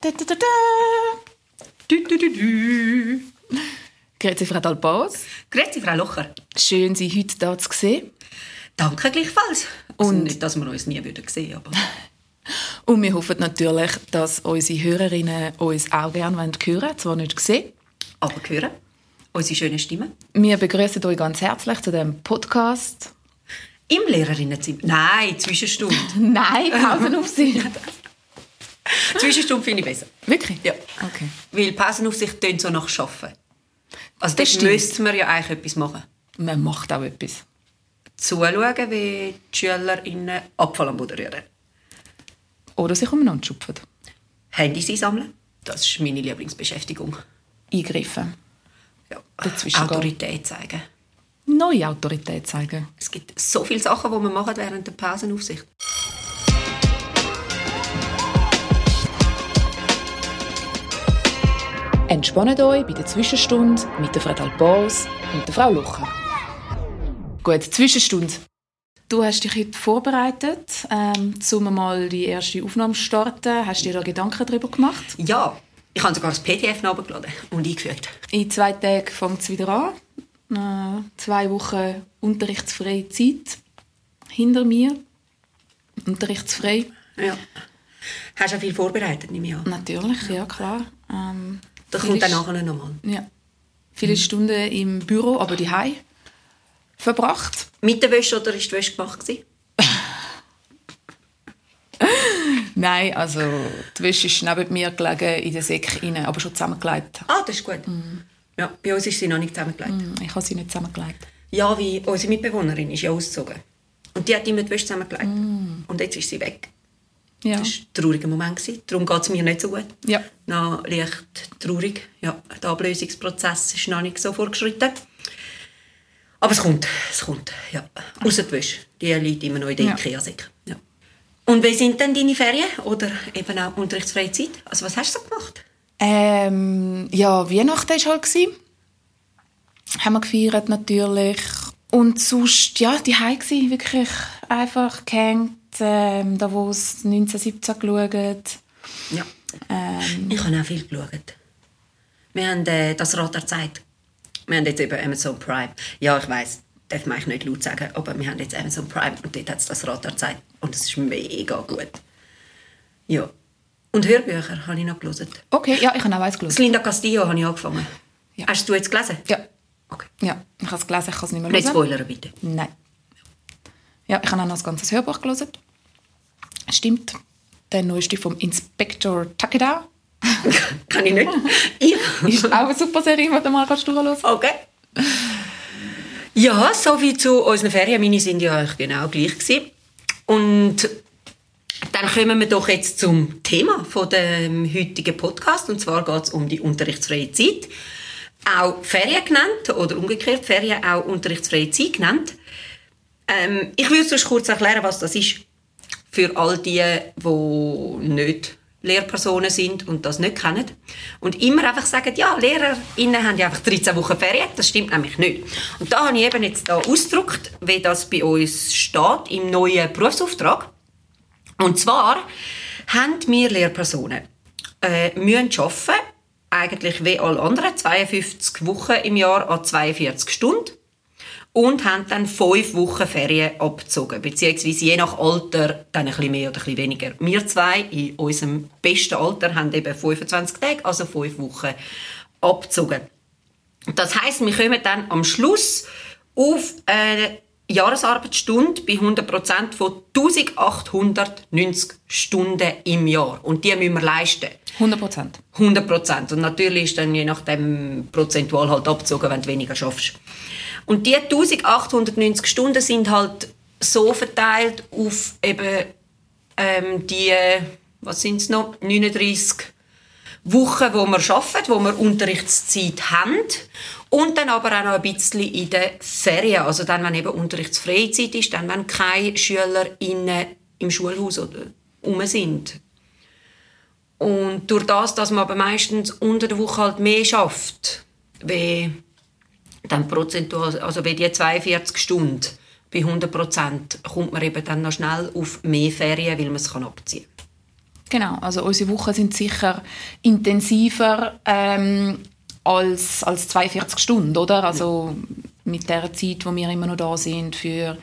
Du, du, du, du. Grüezi, Frau Dalpaus. Grüezi, Frau Locher. Schön, Sie heute hier zu sehen. Danke gleichfalls. Also Und- nicht, dass wir uns nie würden sehen aber Und wir hoffen natürlich, dass unsere Hörerinnen uns auch gerne hören wollen, zwar nicht sehen. aber hören. Unsere schönen Stimmen. Wir begrüßen euch ganz herzlich zu dem Podcast. Im Lehrerinnenzimmer. Nein, Zwischenstunde. Nein, Pausenaufsicht. Zwischenstunde finde ich besser. Wirklich? Ja. Okay. Weil Pausenaufsicht tönt so nach Arbeiten. Also Das dort müsste man ja eigentlich etwas machen. Man macht auch etwas. Zuschauen, wie die SchülerInnen Abfall am Boden rühren. Oder sich umeinander schupfen. Handys einsammeln. Das ist meine Lieblingsbeschäftigung. Eingreifen. Ja. Dazwischen gehen. Autorität zeigen. Neue Autorität zeigen. Es gibt so viele Sachen, die man machen während der Pausenaufsicht. Entspannt euch bei der Zwischenstunde mit der Frau Dalpaus und der Frau Lucher. Gut, Zwischenstunde. Du hast dich heute vorbereitet, ähm, um mal die erste Aufnahme zu starten. Hast du dir da Gedanken darüber gemacht? Ja, ich habe sogar das PDF runtergeladen und eingefügt. In zwei Tagen fängt es wieder an. Äh, zwei Wochen unterrichtsfreie Zeit hinter mir. Unterrichtsfrei. Ja. Hast du auch viel vorbereitet, nehme ich an. Natürlich, ja klar. Ähm, Viele kommt dann nachher nochmal. Ja. Viele Stunden im Büro, aber die verbracht. Mit der Wäsche oder ist die Wäsche gemacht? Gewesen? Nein, also die Wäsche ist neben mir gelegen, in den Säck rein, aber schon zusammengelegt. Ah, das ist gut. Ja, bei uns ist sie noch nicht zusammengelegt. Ich habe sie nicht zusammengelegt. Ja, wie unsere Mitbewohnerin ist ja ausgezogen. Und die hat immer die Wäsche zusammengelegt. Und jetzt ist sie weg. Ja. Das war ein trauriger Moment. gewesen. Darum geht es mir nicht so gut. Ja. Noch leicht traurig. Ja, der Ablösungsprozess ist noch nicht so vorgeschritten. Aber es kommt, es kommt, ja. Ausser die Wäsche. Die liegt immer noch in der Ja. Ikea-Säcke. Ja. Und wie sind denn deine Ferien? Oder eben auch unterrichtsfreie Zeit? Also was hast du so gemacht? Ähm, ja, Weihnachten war halt. Gewesen. Haben wir gefeiert natürlich. Und sonst, ja, die gsi wirklich einfach gehängt, ähm, da wo es 1917 geschaut. Ja. Ähm, Ich habe auch viel geschaut. Wir haben äh, das Rad der Zeit. Wir haben jetzt eben Amazon Prime. Ja, ich weiß, darf man eigentlich nicht laut sagen, aber wir haben jetzt Amazon Prime und dort hat es das Rad der Zeit. Und es ist mega gut. Ja. Und Hörbücher habe ich noch gelesen. okay, ja, ich habe auch eins Das gelesen. Linda Castillo habe ich angefangen. Ja. Hast du jetzt gelesen? Ja, Okay. ja, ich habe es gelesen, ich kann es nicht mehr Nicht hören. spoilern, bitte. Nein. Ja, ich habe auch noch ein ganzes Hörbuch gelesen. Stimmt. Der neueste vom Inspector Takeda. Kann ich nicht. ich. Ist auch eine super Serie, die du mal durchhören Okay. Ja, so wie zu unseren Ferien. Meine sind ja eigentlich genau gleich gewesen. Und dann kommen wir doch jetzt zum Thema von dem heutigen Podcast. Und zwar geht es um die unterrichtsfreie Zeit. Auch Ferien genannt oder umgekehrt Ferien auch unterrichtsfreie Zeit genannt. Ähm, ich würde sonst kurz erklären, was das ist. Für all die, die nicht Lehrpersonen sind und das nicht kennen. Und immer einfach sagen, ja, LehrerInnen haben ja einfach 13 Wochen Ferien. Das stimmt nämlich nicht. Und da habe ich eben jetzt da ausgedruckt, wie das bei uns steht im neuen Berufsauftrag. Und zwar haben wir Lehrpersonen äh, müssen arbeiten, eigentlich wie alle anderen, 52 Wochen im Jahr an 42 Stunden und haben dann fünf Wochen Ferien abgezogen, beziehungsweise je nach Alter dann ein bisschen mehr oder ein bisschen weniger. Wir zwei in unserem besten Alter haben eben 25 Tage, also fünf Wochen abgezogen. Das heißt, wir kommen dann am Schluss auf eine Jahresarbeitsstunde bei 100% von 1890 Stunden im Jahr. Und die müssen wir leisten. 100 Prozent. 100 Prozent. Und natürlich ist dann je nachdem prozentual halt abgezogen, wenn du weniger schaffst. Und die 1890 Stunden sind halt so verteilt auf eben ähm, die, was sind es noch, 39 Wochen, wo wir arbeiten, wo wir Unterrichtszeit haben. Und dann aber auch noch ein bisschen in den Ferien. Also dann, wenn eben unterrichtsfreie Zeit ist, dann, wenn keine SchülerInnen im Schulhaus oder rum sind. Und durch das, dass man aber meistens unter der Woche halt mehr schafft, wie dann prozentual, also wie die 42 Stunden bei 100 Prozent, kommt man eben dann noch schnell auf mehr Ferien, weil man es kann abziehen Genau, also unsere Wochen sind sicher intensiver ähm, als, als 42 Stunden, oder? Also mit der Zeit, wo wir immer noch da sind für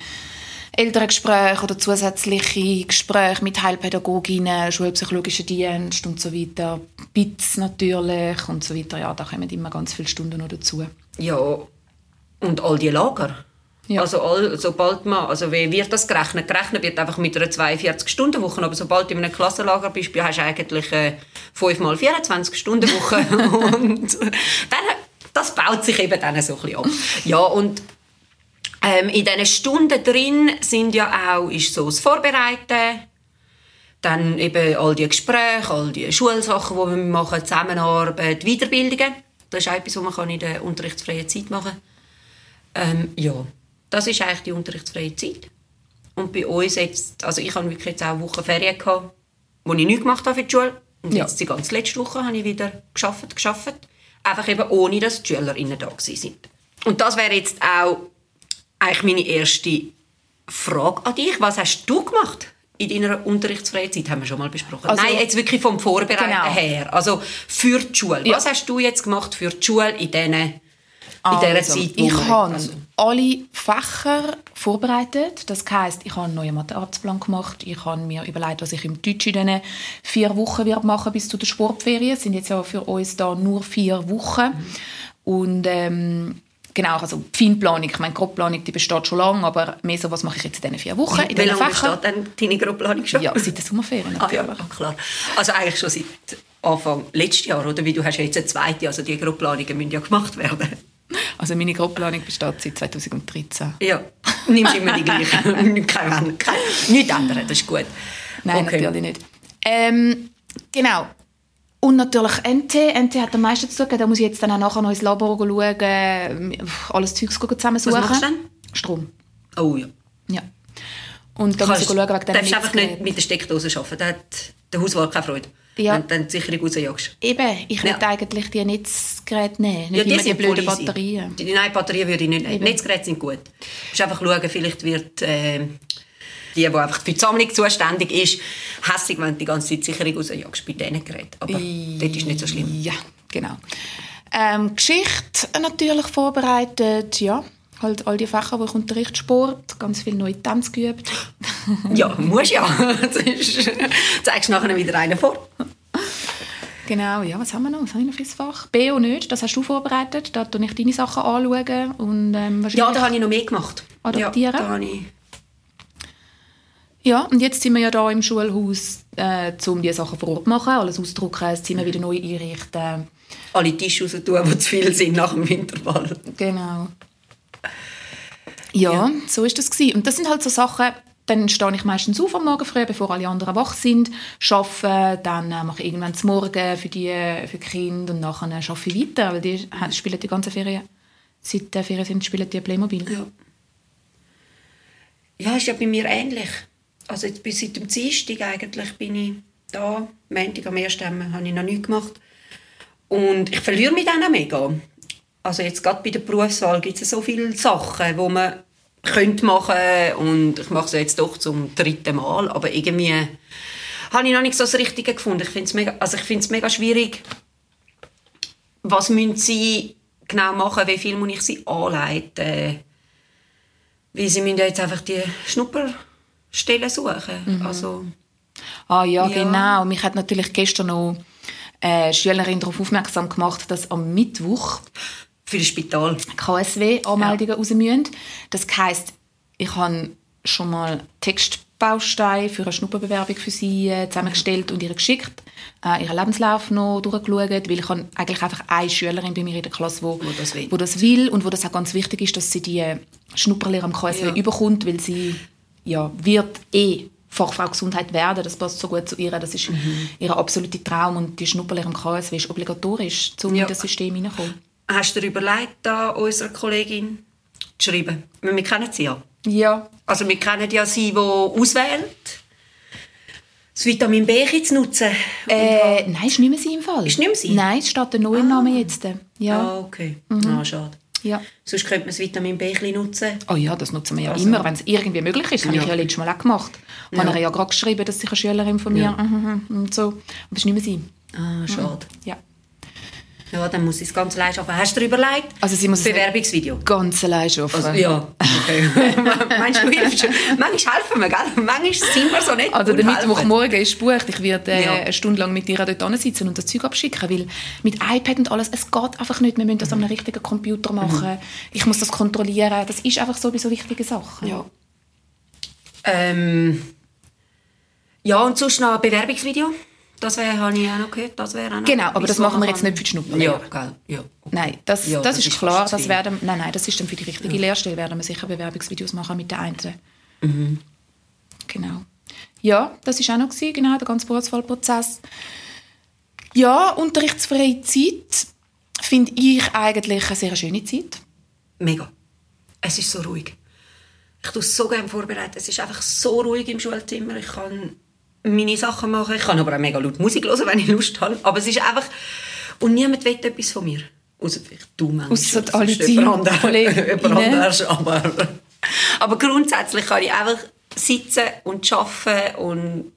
Elterngespräche oder zusätzliche Gespräche mit Heilpädagoginnen, schulpsychologischen Dienst und so weiter, BITS natürlich und so weiter. Ja, da kommen immer ganz viele Stunden noch dazu. Ja, und all die Lager. Ja. Also all, sobald man, also wie wird das gerechnet? Gerechnet wird einfach mit einer 42-Stunden-Woche, aber sobald du in einem Klassenlager bist, hast du eigentlich eine 5 mal 24-Stunden-Woche und dann, das baut sich eben dann so ein bisschen ab. Ja, und ähm, in diesen Stunden drin sind ja auch ist so das Vorbereiten, dann eben all die Gespräche, all die Schulsachen, die wir machen, Zusammenarbeit, Weiterbildungen. Das ist auch etwas, was man in der unterrichtsfreien Zeit machen kann. Ähm, ja. Das ist eigentlich die unterrichtsfreie Zeit. Und bei uns jetzt, also ich habe wirklich jetzt auch Wochen Ferien gehabt, wo ich nichts gemacht habe für die Schule. Und ja. jetzt die ganze letzte Woche habe ich wieder geschafft, geschafft. Einfach eben ohne, dass die SchülerInnen da sind. Und das wäre jetzt auch eigentlich meine erste Frage an dich. Was hast du gemacht? in deiner unterrichtsfreien Zeit haben wir schon mal besprochen. Also, Nein, jetzt wirklich vom Vorbereiten genau. her. Also für die Schule. Ja. Was hast du jetzt gemacht für die Schule in diesen in dieser also, Zeit? Ich habe alle Fächer vorbereitet. Das heisst, ich habe einen neuen Mathearztplan gemacht. Ich habe mir überlegt, was ich im Deutsch in diesen vier Wochen wird machen bis zu der Sportferien. Es sind jetzt ja für uns da nur vier Wochen. Mhm. Und ähm, Genau, also die Feinplanung, ich meine, die Grobplanung die besteht schon lange, aber mehr so, was mache ich jetzt in diesen vier Wochen? In Wie lange besteht denn deine Grobplanung schon? Ja, seit der Sommerferien natürlich. Ah, ja, klar. Also eigentlich schon seit Anfang letzten Jahr, oder? Wie du hast ja jetzt eine zweite, also die Grobplanungen müssen ja gemacht werden. Also meine Grobplanung besteht seit 2013. Ja, nimmst immer die gleiche. kein, kein, nichts ändern, das ist gut. Nein, okay. natürlich nicht. Ähm, genau. Und natürlich NT. NT hat am meisten zu tun. Da muss ich jetzt dann auch nachher noch ins Labor schauen, alles Zeugs zusammensuchen. Was machst du denn? Strom. Oh ja. Ja. Und da muss ich schauen, wegen Du darfst einfach nicht mit der Steckdose arbeiten. Da hat der Hauswart keine Freude ja. wenn dann die Sicherung rausjagst. Eben, ich würde ja. eigentlich die Netzgeräte nehmen, nicht ja, die, die blöden Batterien. Die, nein, Batterien würde ich nicht nehmen. Netzgeräte sind gut. Du musst einfach schauen, vielleicht wird äh, die, die einfach für die Sammlung zuständig ist, hässlich, wenn du die ganze Zeit die Sicherung rausjagst bei diesen Geräten. Aber I das ist nicht so schlimm. Ja, genau. Ähm, Geschichte natürlich vorbereitet, ja halt all die Fächer, die ich unterrichte, Sport, ganz viel neue Tänze geübt. ja, muss ja. Sonst zeigst du nachher wieder einen vor. Genau, ja, was haben wir noch? Was habe ich noch für Fach? BO nicht, das hast du vorbereitet. Da schaue ich deine Sachen anschauen. Und, ähm, ja, da habe ich noch mehr gemacht. Adaptieren. Ja, da habe ich... Ja, und jetzt sind wir ja da im Schulhaus, äh, um diese Sachen vor Ort zu machen, alles ausdrucken, das Zimmer wieder neu einrichten. Alle Tische raus tun, die zu viel sind nach dem Winterball. Genau. Ja, ja, so ist das gewesen. Und das sind halt so Sachen, dann stehe ich meistens auf am Morgen früh, bevor alle anderen wach sind, arbeite, dann äh, mache ich irgendwann zum Morgen für die, für die Kinder und nachher äh, arbeite ich weiter, weil die spielen die ganze Ferien, seit der Ferien sind, spielen die Playmobil. Ja. Ja, ist ja bei mir ähnlich. Also jetzt bis seit dem Dienstag eigentlich bin ich da. Montag am ersten habe ich noch nichts gemacht. Und ich verliere mich dann auch mega. Also jetzt gerade bei der Berufswahl gibt es so viele Sachen, wo man könnte machen und ich mache es jetzt doch zum dritten Mal, aber irgendwie habe ich noch nicht so das Richtige gefunden. Ich finde es mega, also ich finde es mega schwierig, was müssen sie genau machen, wie viel muss ich sie anleiten, weil sie müssen ja jetzt einfach die Schnupperstellen suchen. Mhm. Also, ah ja, ja, genau. Mich hat natürlich gestern noch eine Schülerin darauf aufmerksam gemacht, dass am Mittwoch für das Spital. KSW-Anmeldungen ja. raus müssen. Das heisst, ich habe schon mal Textbausteine für eine Schnupperbewerbung für sie äh, zusammengestellt und ihr geschickt, äh, ihren Lebenslauf noch durchgeschaut, weil ich habe eigentlich einfach eine Schülerin bei mir in der Klasse, wo, wo, das, will. wo das will und wo das auch ganz wichtig ist, dass sie die Schnupperlehre am KSW ja. überkommt, weil sie ja, wird eh Fachfrau Gesundheit werden. Das passt so gut zu ihr. Das ist mhm. ihr absoluter Traum und die Schnupperlehre am KSW ist obligatorisch, um ja. in das System hineinzukommen. Hast du dir überlegt, da unserer Kollegin zu schreiben? Wir kennen sie ja. Ja. Also wir kennen ja sie, die auswählt, das Vitamin B zu nutzen. Äh, nein, ist nicht mehr sie im Fall. Ist nicht mehr sie? Nein, es steht der neue ah. Name jetzt. Ja. Ah, okay. Mhm. Ah, schade. Ja. Sonst könnte man das Vitamin B nutzen. Oh ja, das nutzen wir ja Also- immer, wenn es irgendwie möglich ist. Das habe Ja. ich ja letztes Mal auch gemacht. Ich habe Ja. ihr ja gerade geschrieben, dass sich eine Schülerin von mir Ja. mhm, mhm, und so. Aber das ist nicht mehr sie. Ah, schade. Ja. Ja, dann muss ich das ganz allein schaffen. Hast du dir überlegt? Also sie muss es Bewerbungsvideo. ganz allein schaffen. Also, ja, okay. Meinst du, hilfst du? Manchmal helfen wir, gell? Manchmal sind wir so nett Also der. Mittwochmorgen ist gebucht. Ich werde äh, Ja. eine Stunde lang mit ihr dort sitzen und das Zeug abschicken, weil mit iPad und alles, es geht einfach nicht. Wir müssen das an einem richtigen Computer machen. Ich muss das kontrollieren. Das ist einfach so bei so wichtigen Sachen. Ja. Ähm, ja, und sonst noch ein Bewerbungsvideo. Das wäre, habe ich auch noch gehört. Das wäre auch noch Genau, aber das machen wir jetzt nicht für die Schnupperlehre. Ja, gell. Ja. Nein, das, Ja, das, das ist ist klar. Das werden, nein, nein, das ist dann für die richtige Lehrstelle, werden wir sicher Bewerbungsvideos machen mit der einen. Mhm. Genau. Ja, das war auch noch, gewesen, genau, der ganze Berufswahlprozess. Ja, unterrichtsfreie Zeit finde ich eigentlich eine sehr schöne Zeit. Mega. Es ist so ruhig. Ich tue es so gerne vorbereiten. Es ist einfach so ruhig im Schulzimmer. Ich kann meine Sachen machen. Ich kann aber auch mega laut Musik hören, wenn ich Lust habe. Aber es ist einfach... Und niemand will etwas von mir. Außer vielleicht du manchmal. Das alle deine anderes, aber... Aber grundsätzlich kann ich einfach sitzen und arbeiten und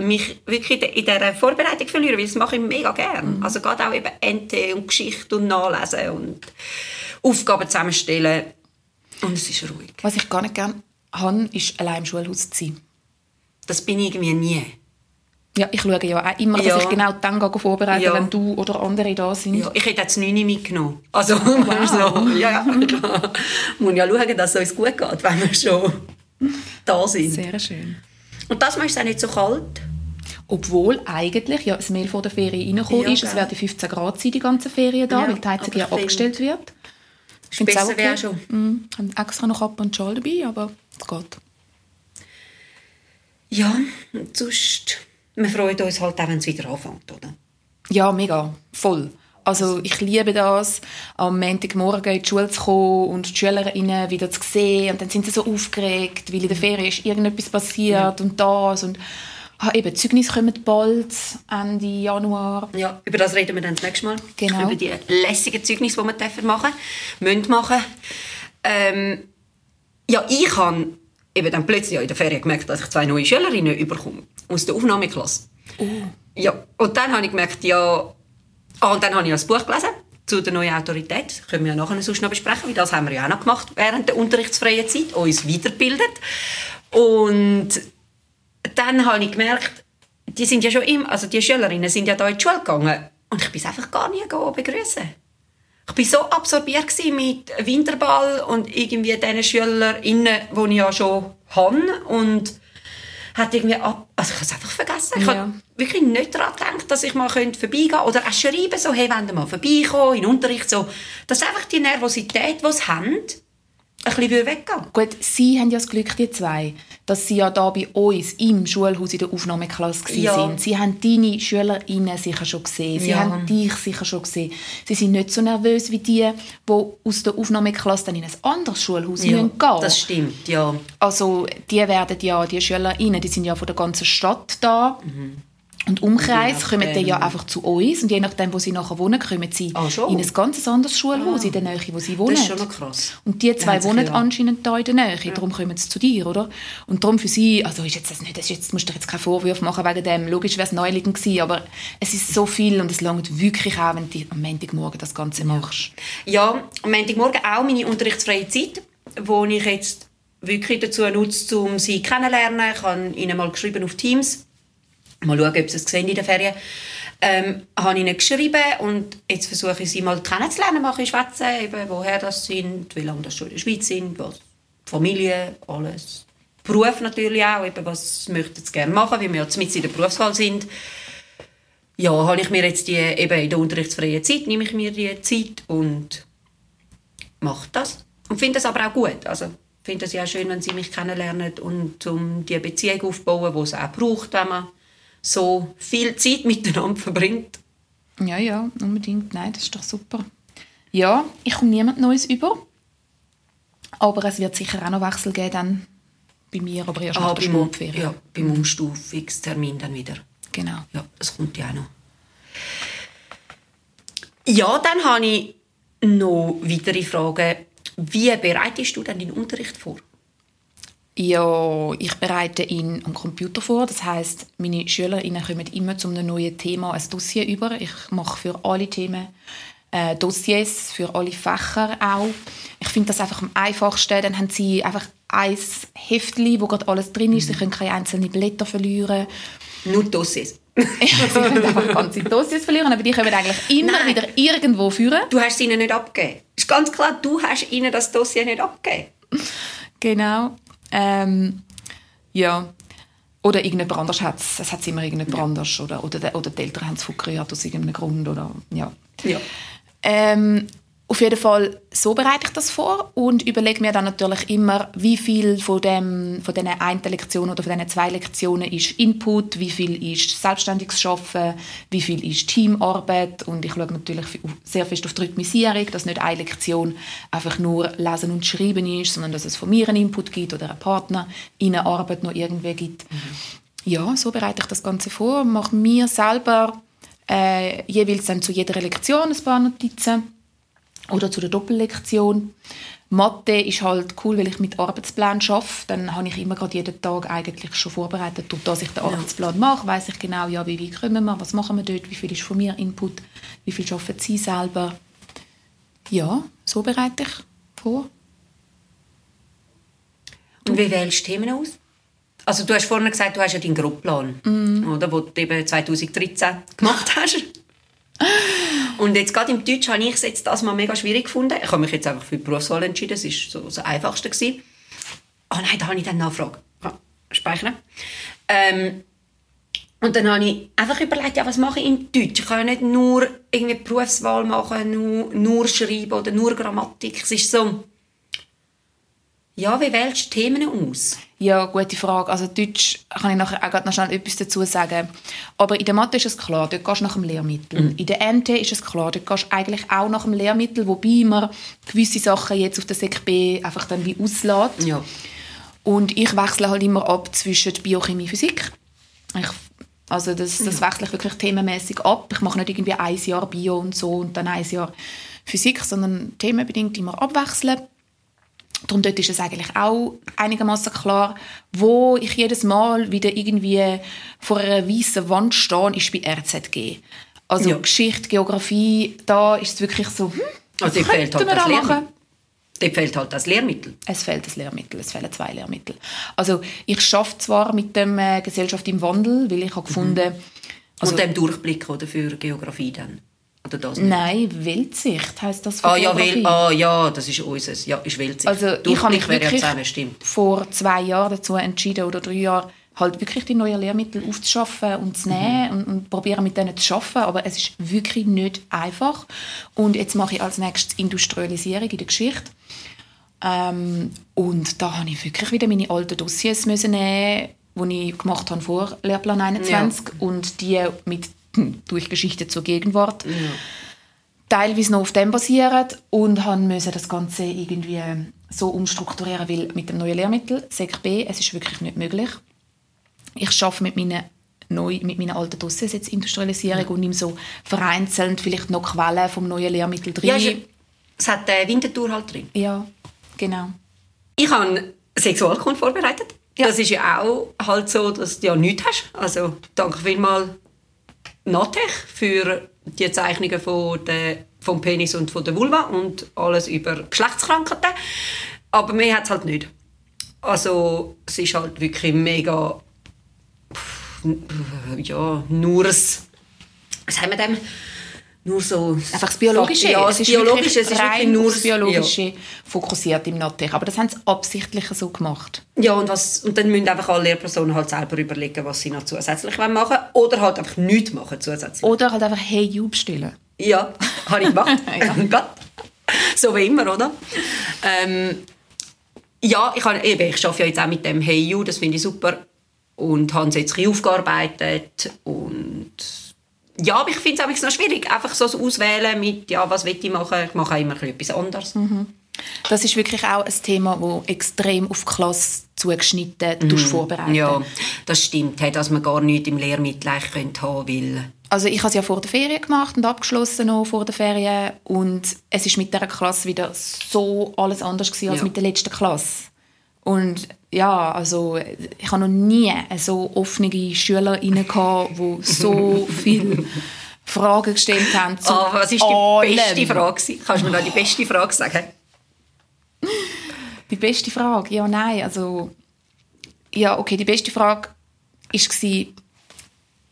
mich wirklich in dieser Vorbereitung verlieren, weil das mache ich mega gern. Also gerade auch eben NT und Geschichte und Nachlesen und Aufgaben zusammenstellen. Und es ist ruhig. Was ich gar nicht gerne habe, ist allein im Schulhaus zu sein. Das bin ich irgendwie nie. Ja, ich schaue ja auch immer, dass Ja. ich genau dann vorbereite, Ja. wenn du oder andere da sind. Ja, ich hätte jetzt 9 mitgenommen. Also, so, ja, ja. Muss ja schauen, dass es uns gut geht, wenn wir schon da sind. Sehr schön. Und das ist es auch nicht so kalt. Obwohl eigentlich ja das Mail vor der Ferien reingekommen Ja, ist, es werden 15 Grad sein, die ganze Ferien da, weil die Heizung ja abgestellt wird. Besser okay. wäre schon. Mm, ich habe extra noch Ab und Schal dabei, aber es geht. Ja, und sonst... Wir freuen uns halt auch, wenn es wieder anfängt, oder? Ja, mega. Voll. Also ich liebe das, am Montagmorgen in die Schule zu kommen und die Schülerinnen wieder zu sehen. Und dann sind sie so aufgeregt, weil in der Ferien ist irgendetwas passiert und das. Und ah, eben, die Zeugnisse kommen bald, Ende Januar. Ja, über das reden wir dann das nächste Mal. Genau. Über die lässigen Zeugnisse, die wir dürfen machen müssen machen. Ähm, ja, ich habe eben dann plötzlich in der Ferien gemerkt, dass ich zwei neue Schülerinnen überkomme aus der Aufnahmeklasse. Ja, und dann habe ich gemerkt, ja... Ah, und dann habe ich das Buch gelesen zu der neuen Autorität. Das können wir ja nachher sonst noch besprechen, weil das haben wir ja auch noch gemacht während der unterrichtsfreien Zeit, uns weiterbildet. Und dann habe ich gemerkt, die sind ja schon immer, also die Schülerinnen sind ja da in die Schule gegangen und ich bin einfach gar nie begrüßen. Ich bin so absorbiert mit Winterball und irgendwie diesen SchülerInnen, die ich ja schon habe und hat irgendwie ab, also ich habe es einfach vergessen. Ich Ja. habe wirklich nicht daran gedacht, dass ich mal könnte vorbeigehen könnte oder auch schreiben, so, hey, wenn ihr mal vorbeikommen, in den Unterricht, so, dass einfach die Nervosität, die sie haben, ein bisschen weggehen Gut, sie haben ja das Glück, die zwei, dass sie ja da bei uns im Schulhaus in der Aufnahmeklasse Ja. sind. Sie haben deine SchülerInnen sicher schon gesehen. Sie Ja. haben dich sicher schon gesehen. Sie sind nicht so nervös wie die, die aus der Aufnahmeklasse dann in ein anderes Schulhaus Ja, müssen gehen das stimmt, ja. Also, die werden ja, die SchülerInnen, die sind ja von der ganzen Stadt da. Und Umkreis kommen dann ja nachdem- einfach zu uns. Und je nachdem, wo sie nachher wohnen, kommen sie Ah, in ein ganz anderes Schulhaus, in der Nähe, wo sie wohnen. Das ist schon noch krass. Und die zwei wohnen ja- anscheinend da in der Nähe, darum kommen sie zu dir, oder? Und darum für sie, also ist jetzt das nicht, das ist jetzt, musst du jetzt keinen Vorwurf machen wegen dem, logisch wäre es neuliegend gewesen, aber es ist so viel und es langt wirklich auch, wenn du am Montagmorgen das Ganze machst. Ja, am Montagmorgen auch meine unterrichtsfreie Zeit, wo ich jetzt wirklich dazu nutze, um sie kennenzulernen. Ich habe ihnen mal geschrieben auf Teams. Mal schauen, ob sie es gesehen in den Ferien. Ähm, habe ihnen geschrieben und jetzt versuche ich sie mal kennenzulernen, mache ich schwätzen, eben woher das sind, wie lange das schon in der Schweiz sind, was Familie, alles. Beruf natürlich auch, eben was möchten sie gerne machen, weil wir ja mit in der Berufswahl sind. Ja, habe ich mir jetzt die, eben in der unterrichtsfreien Zeit, nehme ich mir die Zeit und mache das. Und finde es aber auch gut. Also, finde es ja schön, wenn sie mich kennenlernen und um die Beziehung aufbauen, die es auch braucht, wenn man so viel Zeit miteinander verbringt. Ja, ja, unbedingt. Nein, das ist doch super. Ja, ich komme niemand Neues über. Aber es wird sicher auch noch Wechsel geben dann bei mir, aber erst nach der beim, ja, beim Umstufungstermin dann wieder. Genau. Ja, das kommt ja auch noch. Ja, dann habe ich noch weitere Fragen. Wie bereitest du denn deinen Unterricht vor? Ja, ich bereite ihn am Computer vor. Das heißt, meine Schülerinnen kommen immer zu einem neuen Thema ein Dossier über. Ich mache für alle Themen äh, Dossiers, für alle Fächer auch. Ich finde das einfach am einfachsten. Dann haben sie einfach ein Heftchen, wo gerade alles drin ist. Sie können keine einzelnen Blätter verlieren. Nur Dossiers. sie können einfach ganze Dossiers verlieren, aber die können eigentlich immer Nein. wieder irgendwo führen. Du hast es ihnen nicht abgegeben. Ist ganz klar, du hast ihnen das Dossier nicht abgegeben. Genau. Ähm, ja. Oder irgendjemand anders hat es. Es hat immer irgendjemand anders. Oder, oder, die- oder die Eltern haben es verkehrt aus irgendeinem Grund. Oder, ja. Ja. Ähm, auf jeden Fall, so bereite ich das vor und überlege mir dann natürlich immer, wie viel von, dem, von diesen einen Lektion oder von diesen zwei Lektionen ist Input, wie viel ist selbstständiges Schaffen, wie viel ist Teamarbeit. Und ich schaue natürlich sehr fest auf die Rhythmisierung, dass nicht eine Lektion einfach nur Lesen und Schreiben ist, sondern dass es von mir einen Input gibt oder ein Partner in eine Arbeit noch irgendwie gibt. Ja, so bereite ich das Ganze vor, mache mir selber äh, jeweils dann zu jeder Lektion ein paar Notizen oder zu der Doppellektion. Mathe ist halt cool, weil ich mit Arbeitsplan arbeite. Dann habe ich immer gerade jeden Tag eigentlich schon vorbereitet. Durch das ich den Arbeitsplan mache, weiß ich genau, ja, wie weit kommen wir, was machen wir dort, wie viel ist von mir Input, wie viel arbeiten sie selber. Ja, so bereite ich vor. Und wie wählst du Themen aus? Also du hast vorhin gesagt, du hast ja deinen Grobplan, oder, den du eben 2013 gemacht hast. Und jetzt gerade im Deutsch habe ich es jetzt das mal mega schwierig gefunden. Ich habe mich jetzt einfach für die Berufswahl entschieden. Das war so das Einfachste. Gewesen. Oh nein, da habe ich dann eine Nachfrage. Ja, Speichern. Ähm, und dann habe ich einfach überlegt, ja, was mache ich in Deutsch? Ich kann ja nicht nur irgendwie Berufswahl machen, nur, nur schreiben oder nur Grammatik. Es ist so... Ja, wie wählst du Themen aus? Ja, gute Frage. Also Deutsch kann ich nachher auch noch schnell etwas dazu sagen. Aber in der Mathe ist es klar, dort gehst du nach dem Lehrmittel. In der NT ist es klar, dort gehst du eigentlich auch nach dem Lehrmittel, wobei man gewisse Sachen jetzt auf der Sek B einfach dann wie auslässt. Ja. Und ich wechsle halt immer ab zwischen Biochemie und Physik. Ich, also das, das wechsle ich wirklich themenmäßig ab. Ich mache nicht irgendwie ein Jahr Bio und so und dann ein Jahr Physik, sondern themenbedingt immer abwechseln. Darum dort ist es eigentlich auch einigermaßen klar, wo ich jedes Mal wieder irgendwie vor einer weißen Wand stehe, ist bei RZG. Also Ja. Geschichte, Geografie, da ist es wirklich so, hm, Also was fehlt könnten halt wir das da machen? Lehrmittel. Dir fehlt halt das Lehrmittel. Es fehlt das Lehrmittel, es fehlen zwei Lehrmittel. Also ich schaffe zwar mit dem äh, Gesellschaft im Wandel, weil ich habe gefunden, also und dem Durchblick oder für Geografie dann. Oder das nicht? nein, Weltsicht heißt das für Ah ja. Wel ah ja, das ist unseres. Ja, ist Weltsicht. Also ich habe mich wäre ja wirklich zusammen, stimmt. vor zwei Jahren dazu entschieden oder drei Jahren halt wirklich die neuen Lehrmittel aufzuschaffen und Mhm. zu nehmen und, und probieren mit denen zu schaffen, aber es ist wirklich nicht einfach. Und jetzt mache ich als nächstes Industrialisierung in der Geschichte. Ähm, und da habe ich wirklich wieder meine alten Dossiers müssen nehmen, die ich gemacht habe vor Lehrplan 21 und die mit durch Geschichte zur Gegenwart teilweise noch auf dem basieren und haben müssen das Ganze irgendwie so umstrukturieren, weil mit dem neuen Lehrmittel Sek B es ist wirklich nicht möglich. Ich schaffe mit meinen neu mit meinen alten Dossiers jetzt Industrialisierung und nehme so vereinzelt vielleicht noch Quellen vom neuen Lehrmittel drin. Ja, es hat äh, Winterthur halt drin. ja, genau. Ich habe Sexualkunde vorbereitet. Ja. Das ist ja auch halt so, dass du ja nichts hast. Also danke vielmals Natech für die Zeichnungen von der, vom Penis und von der Vulva und alles über Geschlechtskrankheiten. Aber mir hat es halt nicht. Also es ist halt wirklich mega ja, nur ein, was haben wir dem? Nur so... Einfach das Biologische. Ja, es das ist Biologische, es ist wirklich rein nur aufs Biologische fokussiert im Natech. Aber das haben sie absichtlich so gemacht. Ja, und, was, und dann müssen einfach alle Lehrpersonen halt selber überlegen, was sie noch zusätzlich machen wollen. Oder halt einfach nichts machen zusätzlich. Oder halt einfach «Hey You» bestellen. Ja, habe ich gemacht. Ja. So wie immer, oder? Ähm, ja, ich, habe, eben, ich arbeite ja jetzt auch mit dem «Hey You», das finde ich super. Und habe es jetzt ein bisschen aufgearbeitet. Und ja, aber ich finde es noch schwierig, einfach so auswählen mit «Ja, was will ich machen?» Ich mache immer etwas anderes. Das ist wirklich auch ein Thema, das extrem auf die Klasse zugeschnitten mhm. vorbereitet Ja, das stimmt, dass man gar nichts im Lehrmittel könnte haben weil also ich habe es ja vor der Ferien gemacht und abgeschlossen noch vor der Ferien und es ist mit der Klasse wieder so alles anders gewesen als Ja. mit der letzten Klasse. Und ja, also ich habe noch nie so offene SchülerInnen gehabt, die so viele Fragen gestellt haben zu Ah, was ist die allem. beste Frage? Kannst du mir noch die beste Frage sagen? Die beste Frage? Ja, nein, also ja, okay, die beste Frage war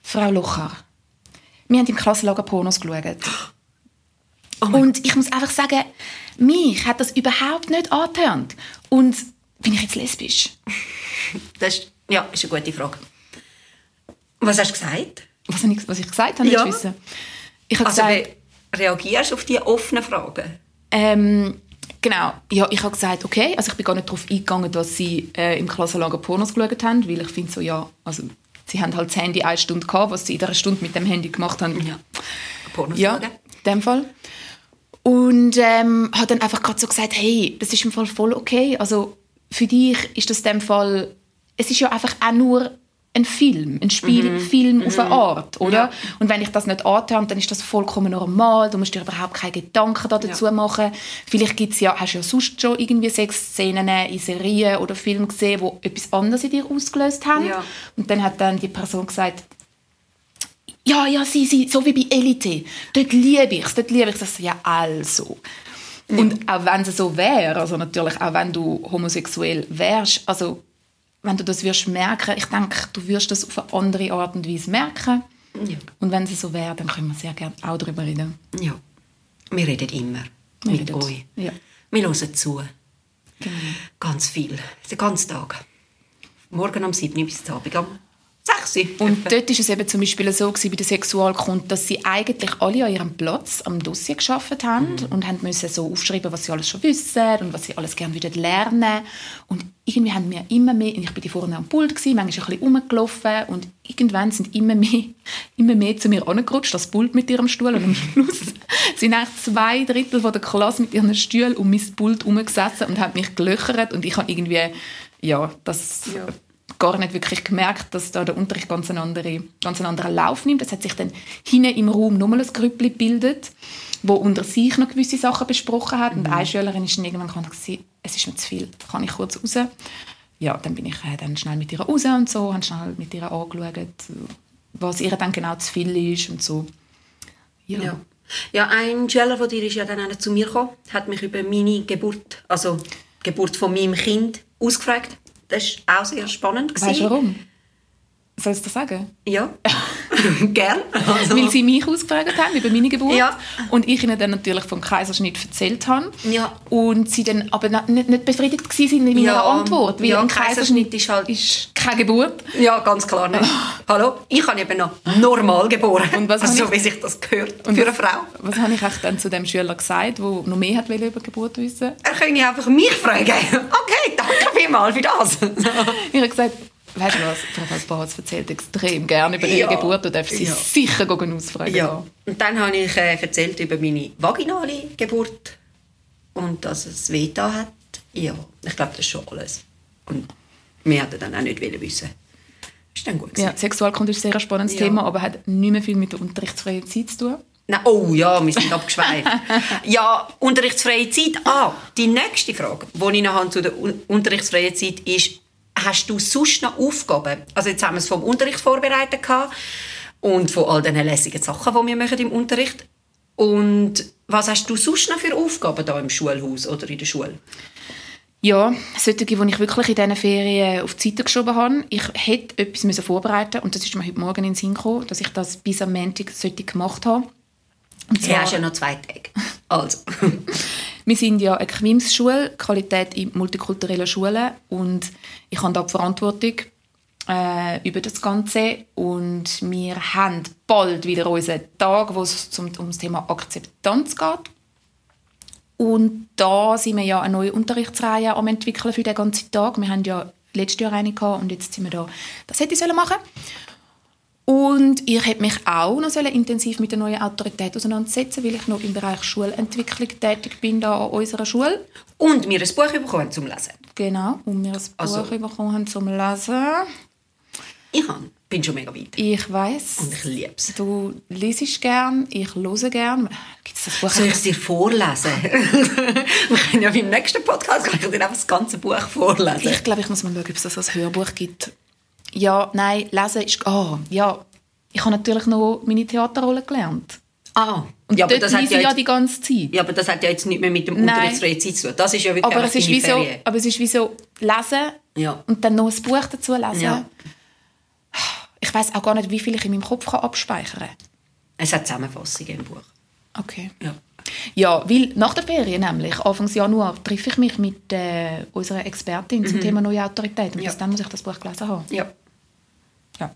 Frau Locher. Wir haben im Klassenlager Pornos geschaut. Oh Und ich muss einfach sagen, mich hat das überhaupt nicht angetönt. Und bin ich jetzt lesbisch? Das ist, ja, ist eine gute Frage. Was hast du gesagt? Was, habe ich, was ich gesagt habe, Ja. nicht wissen. Ich habe Also, gesagt, wie reagierst du auf die offenen Fragen? ähm, genau, ja, ich habe gesagt, okay, also ich bin gar nicht darauf eingegangen, dass sie äh, im Klassenlager Pornos geschaut haben, weil ich finde so, ja, also sie haben halt das Handy eine Stunde gehabt, was sie in dieser Stunde mit dem Handy gemacht haben. Ja. Pornos Ja, schauen? in dem Fall. Und ähm, hat dann einfach gerade so gesagt, hey, das ist im Fall voll okay. Also für dich ist das in dem Fall, es ist ja einfach auch nur ein Film, ein Spielfilm auf eine Art, oder? Und wenn ich das nicht antönt, dann ist das vollkommen normal. Du musst dir überhaupt keine Gedanken da dazu Ja. machen. Vielleicht gibt's ja, hast du ja sonst schon irgendwie Sexszenen in Serien oder Filmen gesehen, wo etwas anderes in dir ausgelöst haben. Ja. Und dann hat dann die Person gesagt, ja, ja, sie, sie, so wie bei Elite. Dort liebe ich es, dort liebe ich es. Ja, also. Und auch wenn es so wäre, also natürlich auch wenn du homosexuell wärst, also wenn du das wirst merken, ich denke, du wirst das auf eine andere Art und Weise merken. Ja. Und wenn es so wäre, dann können wir sehr gerne auch darüber reden. ja. Wir reden immer Wir mit reden. euch. Ja. Wir hören zu. Genau. Ganz viel. Den ganzen Tag. Morgen um 7 Uhr bis zum Abend 6 Uhr. Und etwa. dort war es eben zum Beispiel so gewesen, bei der Sexualkunde, dass sie eigentlich alle an ihrem Platz am Dossier geschafft haben und haben müssen so aufschreiben, was sie alles schon wissen und was sie alles gerne würden lernen. Und irgendwie haben wir immer mehr, ich bin die vorne am Pult gewesen, manchmal ein bisschen rumgelaufen und irgendwann sind immer mehr, immer mehr zu mir angerutscht, das Pult mit ihrem Stuhl und am Schluss sind eigentlich zwei Drittel von der Klasse mit ihren Stühlen um mein Pult herumgesessen und haben mich gelöchert und ich habe irgendwie, ja, das Ja. Gar nicht wirklich gemerkt, dass da der Unterricht ganz einen anderen, ganz einen anderen Lauf nimmt. Es hat sich dann hinten im Raum nochmal ein Grüppli gebildet, wo unter sich noch gewisse Sachen besprochen hat. Und eine Schülerin ist dann irgendwann gekommen und es ist mir zu viel, kann ich kurz raus? Ja, dann bin ich äh, dann schnell mit ihr raus und so, habe schnell mit ihr angeschaut, was ihr dann genau zu viel ist und so. Ja. Ja. ja, ein Schüler von dir ist ja dann auch zu mir gekommen, hat mich über meine Geburt, also die Geburt von meinem Kind, ausgefragt. Das war auch sehr spannend. Weißt du warum? Soll ich das sagen? Ja, gern. Also, Weil sie mich ausgefragt haben über meine Geburt Ja. und ich ihnen dann natürlich vom Kaiserschnitt erzählt habe. Ja. Und sie dann aber nicht, nicht befriedigt sind in meiner Ja, Antwort. Weil ja, ein Kaiserschnitt ist halt- ist keine Geburt. ja, ganz klar nicht. Hallo, ich habe eben noch normal geboren. Und was also, habe wie sich das gehört Und für eine was- Frau. Was habe ich eigentlich dann zu dem Schüler gesagt, der noch mehr hat über Geburt wissen Er könnte einfach mich fragen. Okay, danke vielmals für das. Ich habe gesagt, weißt du was, Frau Valpaz erzählt extrem gerne über ihre Ja. Geburt und darf sie Ja. sicher ausfragen. Ja. Und dann habe ich äh, erzählt über meine vaginale Geburt und dass es weh hat. Ja, ich glaube, das ist schon alles. Und wir hätten dann auch nicht wissen. Ist dann gut Ja. Sexualkunde ist ein sehr spannendes Ja. Thema, aber hat nicht mehr viel mit der unterrichtsfreien Zeit zu tun. Nein, oh ja, wir sind abgeschweift. ja, unterrichtsfreie Zeit. Ah, die nächste Frage, die ich noch habe zu der Un unterrichtsfreien Zeit ist, hast du sonst noch Aufgaben? Also jetzt haben wir es vom Unterricht vorbereitet gehabt und von all diesen lässigen Sachen, die wir machen im Unterricht. Und was hast du sonst noch für Aufgaben da im Schulhaus oder in der Schule? Ja, solche, die ich wirklich in diesen Ferien auf die Seite geschoben habe. Ich hätte etwas müssen vorbereiten und das ist mir heute Morgen in den Sinn gekommen, dass ich das bis am Montag gemacht habe. Und Du hast ja noch zwei Tage. Also. Wir sind ja eine Quimsschule, Qualität in multikulturellen Schulen und ich habe da die Verantwortung äh, über das Ganze und wir haben bald wieder unseren Tag, wo es zum, um das Thema Akzeptanz geht. Und da sind wir ja eine neue Unterrichtsreihe am entwickeln für den ganzen Tag. Wir haben ja letztes Jahr eine gehabt und jetzt sind wir da. Das hätte ich sollen machen. Und ich hätte mich auch noch intensiv mit der neuen Autorität auseinandersetzen, weil ich noch im Bereich Schulentwicklung tätig bin da an unserer Schule. Und wir ein Buch bekommen zum Lesen. Genau, und wir ein Also- Buch bekommen haben zum Lesen. Ich bin schon mega weit. Ich weiß. Und ich liebe es. Du liest gern, ich höre gern. Gibt's das Buch? Soll ich es dir vorlesen? Wir können ja beim nächsten Podcast kann ich dir einfach das ganze Buch vorlesen. Ich glaube, ich muss mal schauen, ob es das als Hörbuch gibt. Ja, nein, lesen ist... Ah, ja. Ich habe natürlich noch meine Theaterrolle gelernt. ah, Und ja, aber das hat ja jetzt, die ganze Zeit. ja, aber das hat ja jetzt nicht mehr mit dem Nein. unterrichtsfreien Zeit zu tun. Das ist ja wirklich aber, es ist wie so, aber es ist wie so lesen Ja. und dann noch ein Buch dazu lesen. Ja. Ich weiß auch gar nicht, wie viel ich in meinem Kopf kann abspeichern kann. Es hat Zusammenfassungen im Buch. Okay. Ja. Ja, weil nach der Ferien nämlich, Anfang Januar, treffe ich mich mit äh, unserer Expertin zum Thema neue Autorität. Und Mhm. Ja. bis dann muss ich das Buch gelesen haben. ja. Ja,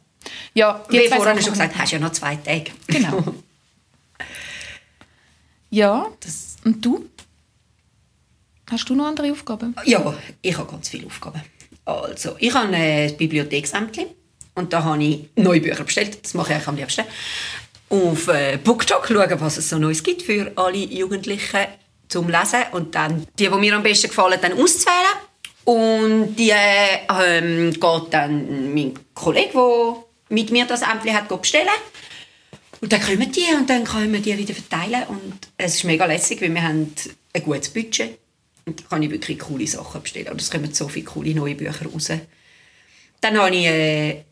ja die Wie vorhin schon gesagt, hast ja noch zwei Tage. Genau. Ja, Das, und du? Hast du noch andere Aufgaben? ja, ich habe ganz viele Aufgaben. Also, ich habe ein Bibliotheksämtchen und da habe ich neue Bücher bestellt. Das mache ich eigentlich am liebsten. Auf äh, BookTok schauen, was es so Neues gibt für alle Jugendlichen zum Lesen und dann die, die mir am besten gefallen, dann auszuwählen. Und die ähm, geht dann mein Kollege, der mit mir das Ämtchen hat, bestellen. Und dann kommen die und dann können wir die wieder verteilen. Und es ist mega lässig, weil wir haben ein gutes Budget. Und da kann ich wirklich coole Sachen bestellen. Und es kommen so viele coole neue Bücher raus. Dann habe ich äh,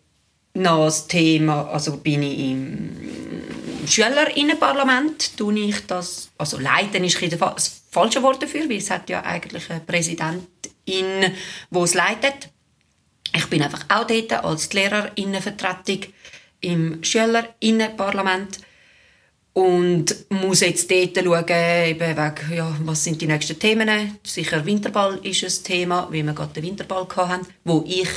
noch das Thema, also bin ich im Schülerinnenparlament, tue ich das, also leiten ist ein das falsche Wort dafür, weil es hat ja eigentlich eine Präsidentin, die es leitet. Ich bin einfach auch dort als Lehrerinnenvertretung im Schülerinnenparlament und muss jetzt dort schauen, eben wegen, ja, was sind die nächsten Themen. Sicher Winterball ist ein Thema, wie wir gerade den Winterball hatten, wo ich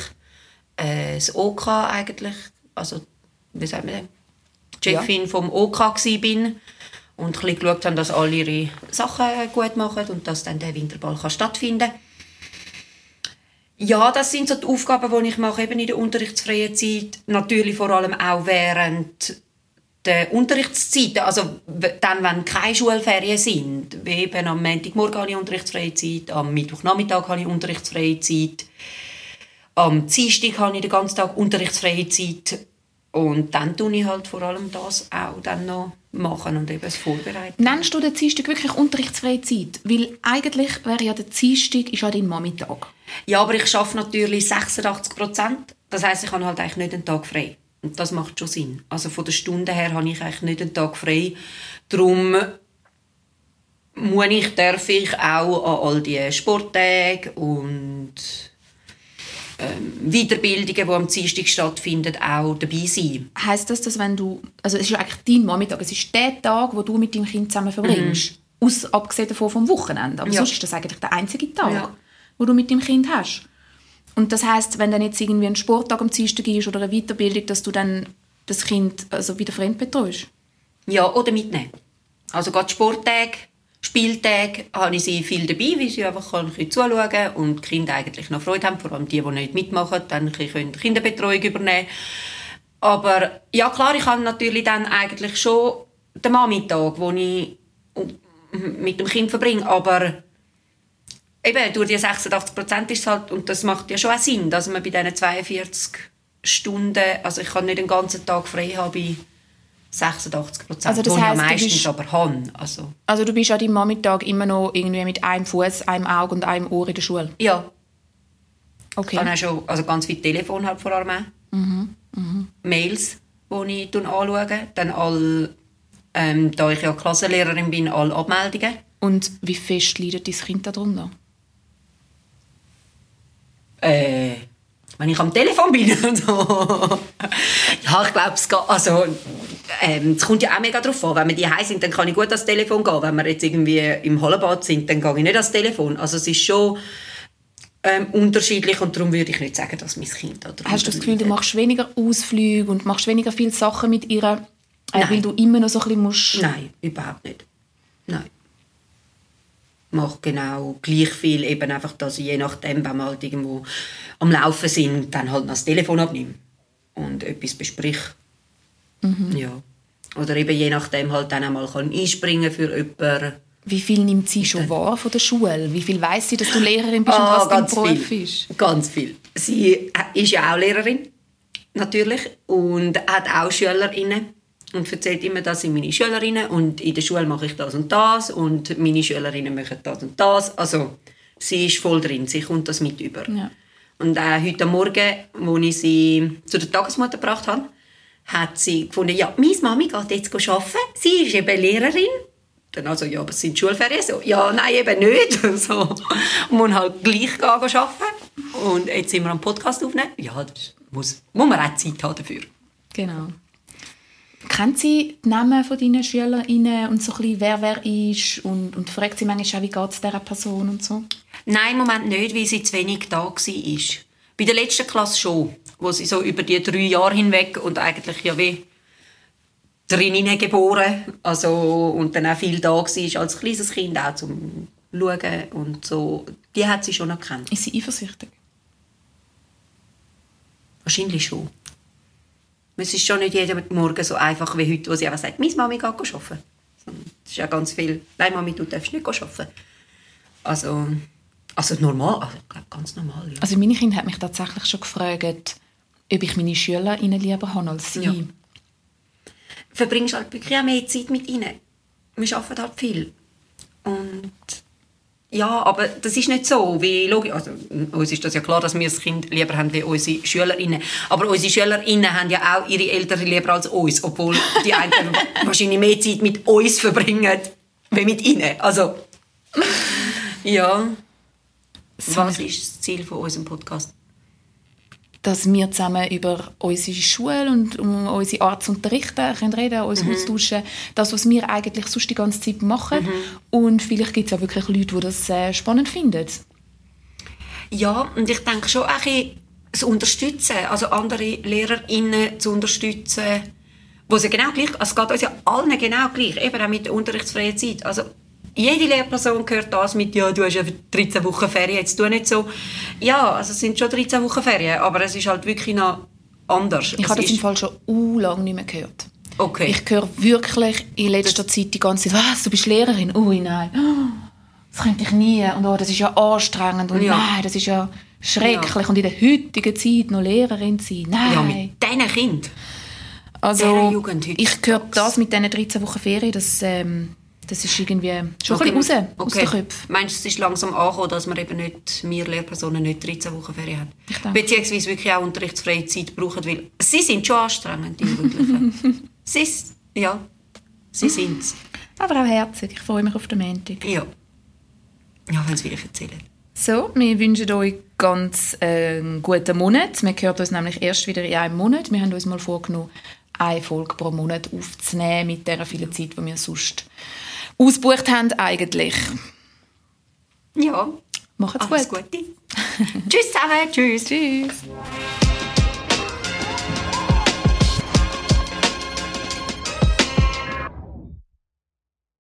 äh, das OK eigentlich, also wie sagt man Chefin vom OK war bin und ein bisschen geschaut haben, dass alle ihre Sachen gut machen und dass dann der Winterball kann stattfinden kann. Ja, das sind so die Aufgaben, die ich mache, eben in der unterrichtsfreien Zeit. Natürlich vor allem auch während der Unterrichtszeiten, also dann, wenn keine Schulferien sind. Wie eben am Montagmorgen habe ich unterrichtsfreie Zeit, am Mittwochnachmittag habe ich unterrichtsfreie Zeit, am Dienstag habe ich den ganzen Tag unterrichtsfreie Zeit. Und dann tue ich halt vor allem das auch dann noch machen und eben das Vorbereiten. Nennst du den Dienstag wirklich unterrichtsfreie Zeit? Weil eigentlich wäre ja der Dienstag ist ja dein Mami-Tag. Ja, aber ich arbeite natürlich 86 Prozent. Das heisst, ich habe halt eigentlich nicht einen Tag frei. Und das macht schon Sinn. Also von der Stunde her habe ich eigentlich nicht einen Tag frei. Darum muss ich, darf ich auch an all die Sporttage und Weiterbildungen, die am Dienstag stattfinden, auch dabei sein. Heißt das, dass wenn du, also es ist ja eigentlich dein Mami-Tag, es ist der Tag, wo du mit deinem Kind zusammen verbringst. Aus, abgesehen davon vom Wochenende. Aber Mhm. Ja. sonst ist das eigentlich der einzige Tag, Ja. wo du mit deinem Kind hast. Und das heißt, wenn dann jetzt irgendwie ein Sporttag am Dienstag ist oder eine Weiterbildung, dass du dann das Kind also wieder fremd betreust. Ja, oder mitnehmen. Also gerade Sporttage, Spieltage habe ich sie viel dabei, weil sie einfach ein bisschen zuschauen können und die Kinder eigentlich noch Freude haben, vor allem die, die nicht mitmachen, dann die Kinderbetreuung übernehmen Aber ja klar, ich habe natürlich dann eigentlich schon den Mami-Tag, wo ich mit dem Kind verbringe, aber eben durch die 86 Prozent ist es halt, und das macht ja schon auch Sinn, dass man bei diesen 42 Stunden, also ich kann nicht den ganzen Tag frei haben 86 Prozent, Also das wo ich meistens bist- aber habe. Also, Also du bist an deinem Mami-Tag immer noch irgendwie mit einem Fuß, einem Auge und einem Ohr in der Schule. ja, Okay. ich habe auch schon also ganz viel Telefon halt vor allem auch. Mhm, Mails, die ich anschaue. Dann all, ähm, da ich ja Klassenlehrerin bin, alle Abmeldungen. Und wie fest leidet dein Kind darunter? Äh, wenn ich am Telefon bin. ja, ich glaube, es geht, also, ähm, es kommt ja auch mega drauf an. Wenn wir die heiß sind, dann kann ich gut ans Telefon gehen. Wenn wir jetzt irgendwie im Hallenbad sind, dann gehe ich nicht ans Telefon. Also es ist schon ähm, unterschiedlich und darum würde ich nicht sagen, dass mein Kind da Hast du das Gefühl, du machst weniger Ausflüge und machst weniger viele Sachen mit ihr, äh, weil du immer noch so ein bisschen musst... Nein, überhaupt nicht. Nein. Mache genau gleich viel, eben einfach, dass ich je nachdem, wenn wir halt irgendwo am Laufen sind, dann halt noch das Telefon abnehme und etwas besprich. Ja. Oder eben je nachdem halt dann einmal kann einspringen für jemanden. Wie viel nimmt sie schon wahr von der Schule? Wie viel weiß sie, dass du Lehrerin bist und Ah, was dein Beruf viel. ist? Ganz viel. Sie ist ja auch Lehrerin natürlich. Und hat auch Schülerinnen und erzählt immer, das sind meine Schülerinnen und in der Schule mache ich das und das und meine Schülerinnen machen das und das. Also sie ist voll drin, sie kommt das mit über. Ja. Und auch heute Morgen, als ich sie zu der Tagesmutter gebracht habe, hat sie gefunden, ja, meine Mami geht jetzt arbeiten, sie ist eben Lehrerin. Dann also, ja, aber es sind Schulferien. So, ja, nein, eben nicht. So. Und man halt gleich gehen arbeiten. Und jetzt sind wir am Podcast aufnehmen. Ja, das muss, muss man auch Zeit haben dafür. Genau. Kennt sie die Namen von deinen SchülerInnen und so ein bisschen, wer wer ist und, und fragt sie manchmal auch, wie geht es dieser Person und so? Nein, im Moment nicht, weil sie zu wenig da war. Bei der letzten Klasse schon, wo sie so über die drei Jahre hinweg und eigentlich ja wie drinnen geboren, also und dann auch viel da war als kleines Kind auch zum Schauen und so, die hat sie schon erkannt. Ist sie eifersüchtig? Wahrscheinlich schon. Es ist schon nicht jeden Morgen so einfach wie heute, wo sie einfach sagt, meine Mami geht arbeiten. Es ist ja ganz viel, nein Mami, du darfst nicht arbeiten. Also, also normal, also, ich glaube ganz normal. Ja. Also meine Kinder haben mich tatsächlich schon gefragt, ob ich meine SchülerInnen lieber habe als sie. Ja. Verbringst halt wirklich auch mehr Zeit mit ihnen. Wir arbeiten halt viel. Und ja, aber das ist nicht so, wie logisch, also uns ist das ja klar, dass wir das Kind lieber haben wie unsere SchülerInnen. Aber unsere SchülerInnen haben ja auch ihre Eltern lieber als uns, obwohl die einen wahrscheinlich mehr Zeit mit uns verbringen, wie mit ihnen. Also, ja. Was ist das Ziel von unserem Podcast? Dass wir zusammen über unsere Schule und um unsere Art zu unterrichten können reden, uns Mhm. austauschen. Das, was wir eigentlich sonst die ganze Zeit machen. Mhm. Und vielleicht gibt es ja wirklich Leute, die das äh, spannend finden. Ja, und ich denke schon auch das Unterstützen, also andere LehrerInnen zu unterstützen, wo sie genau gleich, also es geht uns ja allen genau gleich, eben auch mit der unterrichtsfreien Zeit. Also jede Lehrperson hört das mit, ja, du hast ja 13 Wochen Ferien, jetzt tu nicht so. Ja, also es sind schon 13 Wochen Ferien, aber es ist halt wirklich noch anders. Ich habe das im Fall schon u lange nicht mehr gehört. Okay. Ich höre wirklich in letzter Zeit die ganze Zeit, was, du bist Lehrerin? Ui, nein. Das könnte ich nie. Und oh, das ist ja anstrengend. Und Ja. nein, das ist ja schrecklich. Und in der heutigen Zeit noch Lehrerin sein. Nein. ja, mit diesen Kindern. Also, ich höre das mit diesen 13 Wochen Ferien, das, ähm, das ist irgendwie schon ein bisschen raus, aus den Köpfen. Meinst du, es ist langsam angekommen, dass wir eben nicht, wir Lehrpersonen nicht 13 Wochen Ferien haben? Ich denke. Beziehungsweise wirklich auch unterrichtsfreie Zeit brauchen, weil sie sind schon anstrengend, die Jugendlichen. sie, ja, sie sind es. Aber auch herzig. Ich freue mich auf den Montag. Ja. Ja, wenn sie wieder erzählen. So, wir wünschen euch ganz äh, einen guten Monat. Wir hören uns nämlich erst wieder in einem Monat. Wir haben uns mal vorgenommen, eine Folge pro Monat aufzunehmen mit der vielen Zeit, die wir sonst ausgebucht haben eigentlich. Ja, Macht's alles gut. Gute. Tschüss zusammen, tschüss. Tschüss.